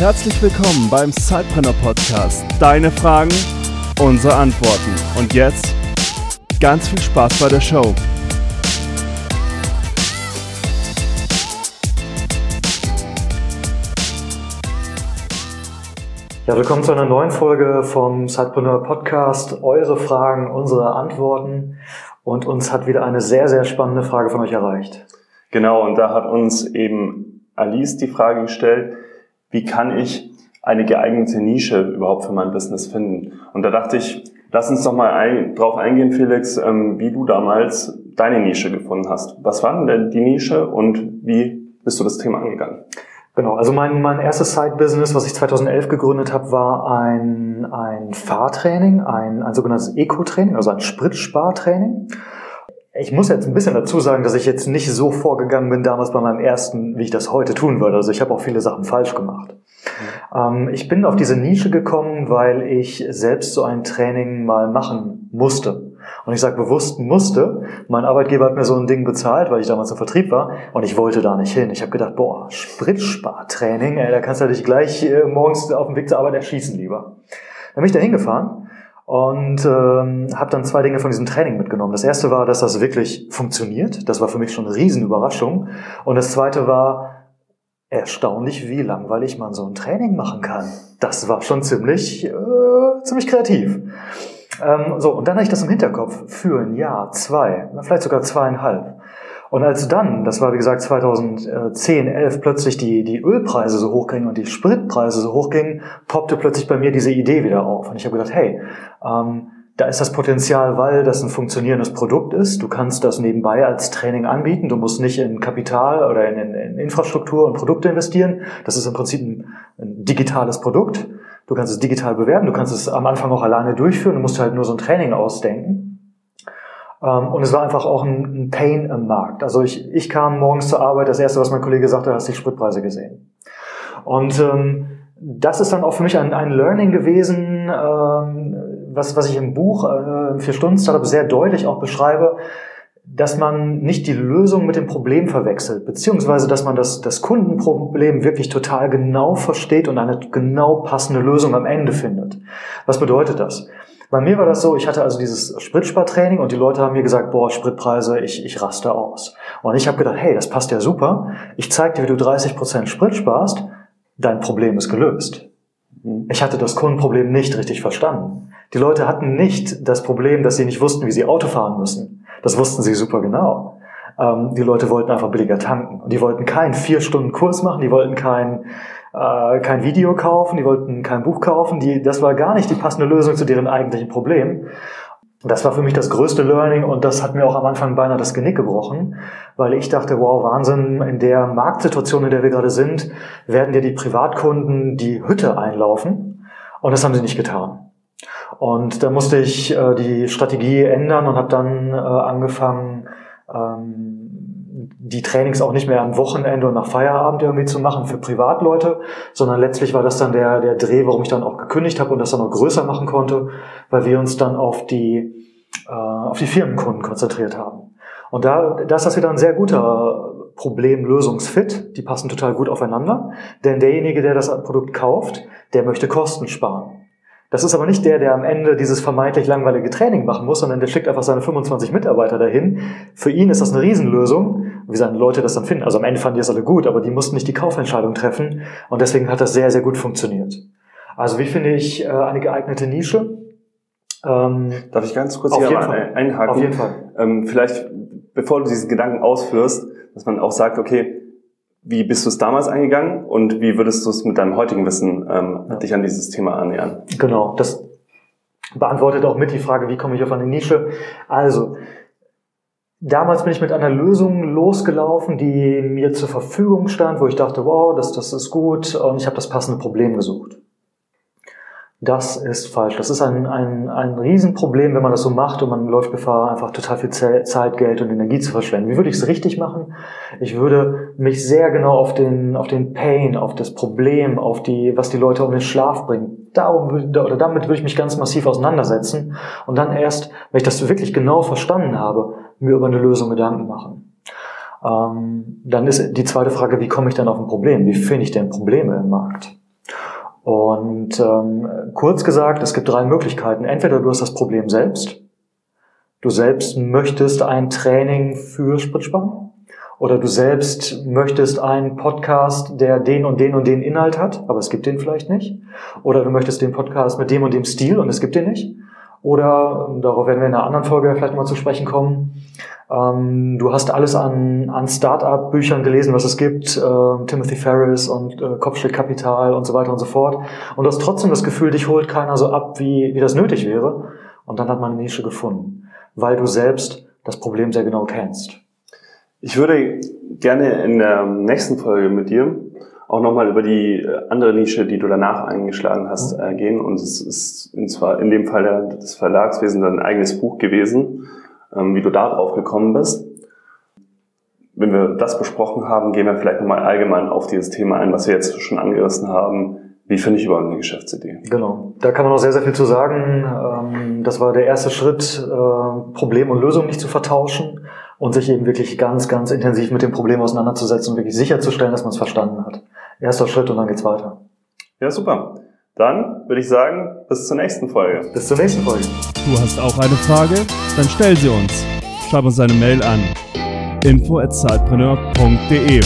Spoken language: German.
Herzlich willkommen beim Sidepreneur Podcast. Deine Fragen, unsere Antworten. Und jetzt ganz viel Spaß bei der Show. Ja, willkommen zu einer neuen Folge vom Sidepreneur Podcast. Eure Fragen, unsere Antworten. Und uns hat wieder eine sehr, sehr spannende Frage von euch erreicht. Genau, und da hat uns eben Alice die Frage gestellt, wie kann ich eine geeignete Nische überhaupt für mein Business finden? Und da dachte ich, lass uns doch mal ein, drauf eingehen, Felix, ähm, wie du damals deine Nische gefunden hast. Was war denn die Nische und wie bist du das Thema angegangen? Genau, also mein, mein erstes Side-Business, was ich 2011 gegründet habe, war ein, ein Fahrtraining, ein, ein sogenanntes Eco-Training, also ein Spritspartraining. Ich muss jetzt ein bisschen dazu sagen, dass ich jetzt nicht so vorgegangen bin damals bei meinem ersten, wie ich das heute tun würde. Also ich habe auch viele Sachen falsch gemacht. Ähm, ich bin auf diese Nische gekommen, weil ich selbst so ein Training mal machen musste. Und ich sage bewusst musste. Mein Arbeitgeber hat mir so ein Ding bezahlt, weil ich damals im Vertrieb war. Und ich wollte da nicht hin. Ich habe gedacht, boah, Spritspartraining, ey, da kannst du dich gleich äh, morgens auf dem Weg zur Arbeit erschießen lieber. Dann bin ich da hingefahren und ähm, habe dann zwei Dinge von diesem Training mitgenommen. Das erste war, dass das wirklich funktioniert. Das war für mich schon eine Riesenüberraschung. Und das zweite war erstaunlich, wie langweilig man so ein Training machen kann. Das war schon ziemlich, äh, ziemlich kreativ. Ähm, so, und dann hatte ich das im Hinterkopf für ein Jahr, zwei, vielleicht sogar zweieinhalb. Und als dann, das war wie gesagt 2010, 11, plötzlich die, die Ölpreise so hochgingen und die Spritpreise so hochgingen, poppte plötzlich bei mir diese Idee wieder auf. Und ich habe gedacht, hey, ähm, da ist das Potenzial, weil das ein funktionierendes Produkt ist. Du kannst das nebenbei als Training anbieten. Du musst nicht in Kapital oder in, in, in Infrastruktur und Produkte investieren. Das ist im Prinzip ein, ein digitales Produkt. Du kannst es digital bewerben, du kannst es am Anfang auch alleine durchführen, du musst halt nur so ein Training ausdenken. Ähm, und es war einfach auch ein Pain im Markt. Also ich, ich kam morgens zur Arbeit, das erste, was mein Kollege sagte, hast du die Spritpreise gesehen. Und ähm, das ist dann auch für mich ein, ein Learning gewesen, ähm, was, was ich im Buch äh, Vier Stunden Startup sehr deutlich auch beschreibe, dass man nicht die Lösung mit dem Problem verwechselt, beziehungsweise dass man das, das Kundenproblem wirklich total genau versteht und eine genau passende Lösung am Ende findet. Was bedeutet das? Bei mir war das so, ich hatte also dieses Spritspartraining und die Leute haben mir gesagt, boah, Spritpreise, ich, ich raste aus. Und ich habe gedacht, hey, das passt ja super. Ich zeige dir, wie du 30% Sprit sparst, dein Problem ist gelöst. Ich hatte das Kundenproblem nicht richtig verstanden. Die Leute hatten nicht das Problem, dass sie nicht wussten, wie sie Auto fahren müssen. Das wussten sie super genau. Ähm, die Leute wollten einfach billiger tanken. Und die wollten keinen vier Stunden Kurs machen, die wollten kein, äh, kein Video kaufen, die wollten kein Buch kaufen. Die, das war gar nicht die passende Lösung zu deren eigentlichen Problem. Das war für mich das größte Learning und das hat mir auch am Anfang beinahe das Genick gebrochen, weil ich dachte, wow, Wahnsinn, in der Marktsituation, in der wir gerade sind, werden dir die Privatkunden die Hütte einlaufen und das haben sie nicht getan. Und da musste ich äh, die Strategie ändern und habe dann äh, angefangen, ähm, die Trainings auch nicht mehr am Wochenende und nach Feierabend irgendwie zu machen für Privatleute, sondern letztlich war das dann der, der Dreh, warum ich dann auch gekündigt habe und das dann noch größer machen konnte, weil wir uns dann auf die, äh, auf die Firmenkunden konzentriert haben. Und da, da ist das wieder ein sehr guter Problemlösungsfit. Die passen total gut aufeinander. Denn derjenige, der das Produkt kauft, der möchte Kosten sparen. Das ist aber nicht der, der am Ende dieses vermeintlich langweilige Training machen muss, sondern der schickt einfach seine 25 Mitarbeiter dahin. Für ihn ist das eine Riesenlösung, wie seine Leute das dann finden. Also am Ende fanden die es alle gut, aber die mussten nicht die Kaufentscheidung treffen und deswegen hat das sehr, sehr gut funktioniert. Also wie finde ich äh, eine geeignete Nische? Ähm, Darf ich ganz kurz hier mal einhaken? Auf jeden Fall. Ähm, vielleicht, bevor du diesen Gedanken ausführst, dass man auch sagt, okay, wie bist du es damals eingegangen und wie würdest du es mit deinem heutigen Wissen ähm, ja. dich an dieses Thema annähern? Genau, das beantwortet auch mit die Frage, wie komme ich auf eine Nische? Also, damals bin ich mit einer Lösung losgelaufen, die mir zur Verfügung stand, wo ich dachte, wow, das, das ist gut und ich habe das passende Problem gesucht. Das ist falsch. Das ist ein, ein, ein Riesenproblem, wenn man das so macht und man läuft Gefahr, einfach total viel Zeit, Geld und Energie zu verschwenden. Wie würde ich es richtig machen? Ich würde mich sehr genau auf den, auf den Pain, auf das Problem, auf die, was die Leute um den Schlaf bringen. Darum, oder damit würde ich mich ganz massiv auseinandersetzen und dann erst, wenn ich das wirklich genau verstanden habe, mir über eine Lösung Gedanken machen. Ähm, dann ist die zweite Frage, wie komme ich dann auf ein Problem? Wie finde ich denn Probleme im Markt? Und ähm, kurz gesagt, es gibt drei Möglichkeiten. Entweder du hast das Problem selbst, du selbst möchtest ein Training für Spritzsparen, oder du selbst möchtest einen Podcast, der den und den und den Inhalt hat, aber es gibt den vielleicht nicht. Oder du möchtest den Podcast mit dem und dem Stil und es gibt den nicht. Oder, darauf werden wir in einer anderen Folge vielleicht mal zu sprechen kommen, ähm, du hast alles an, an Start-up-Büchern gelesen, was es gibt, äh, Timothy Ferris und äh, Kopfschildkapital und so weiter und so fort. Und du hast trotzdem das Gefühl, dich holt keiner so ab, wie, wie das nötig wäre. Und dann hat man eine Nische gefunden, weil du selbst das Problem sehr genau kennst. Ich würde gerne in der nächsten Folge mit dir auch nochmal über die äh, andere Nische, die du danach eingeschlagen hast, mhm. äh, gehen. Und es ist in, zwar in dem Fall des Verlagswesen dein eigenes Buch gewesen, wie du da drauf gekommen bist. Wenn wir das besprochen haben, gehen wir vielleicht nochmal allgemein auf dieses Thema ein, was wir jetzt schon angerissen haben. Wie finde ich überhaupt eine Geschäftsidee? Genau, da kann man noch sehr, sehr viel zu sagen. Ähm, das war der erste Schritt, äh, Problem und Lösung nicht zu vertauschen und sich eben wirklich ganz, ganz intensiv mit dem Problem auseinanderzusetzen und wirklich sicherzustellen, dass man es verstanden hat. Erster Schritt und dann geht's weiter. Ja, super. Dann würde ich sagen, bis zur nächsten Folge. Bis zur nächsten Folge. Du hast auch eine Frage? Dann stell sie uns. Schreib uns eine Mail an info@zeitpreneur.de.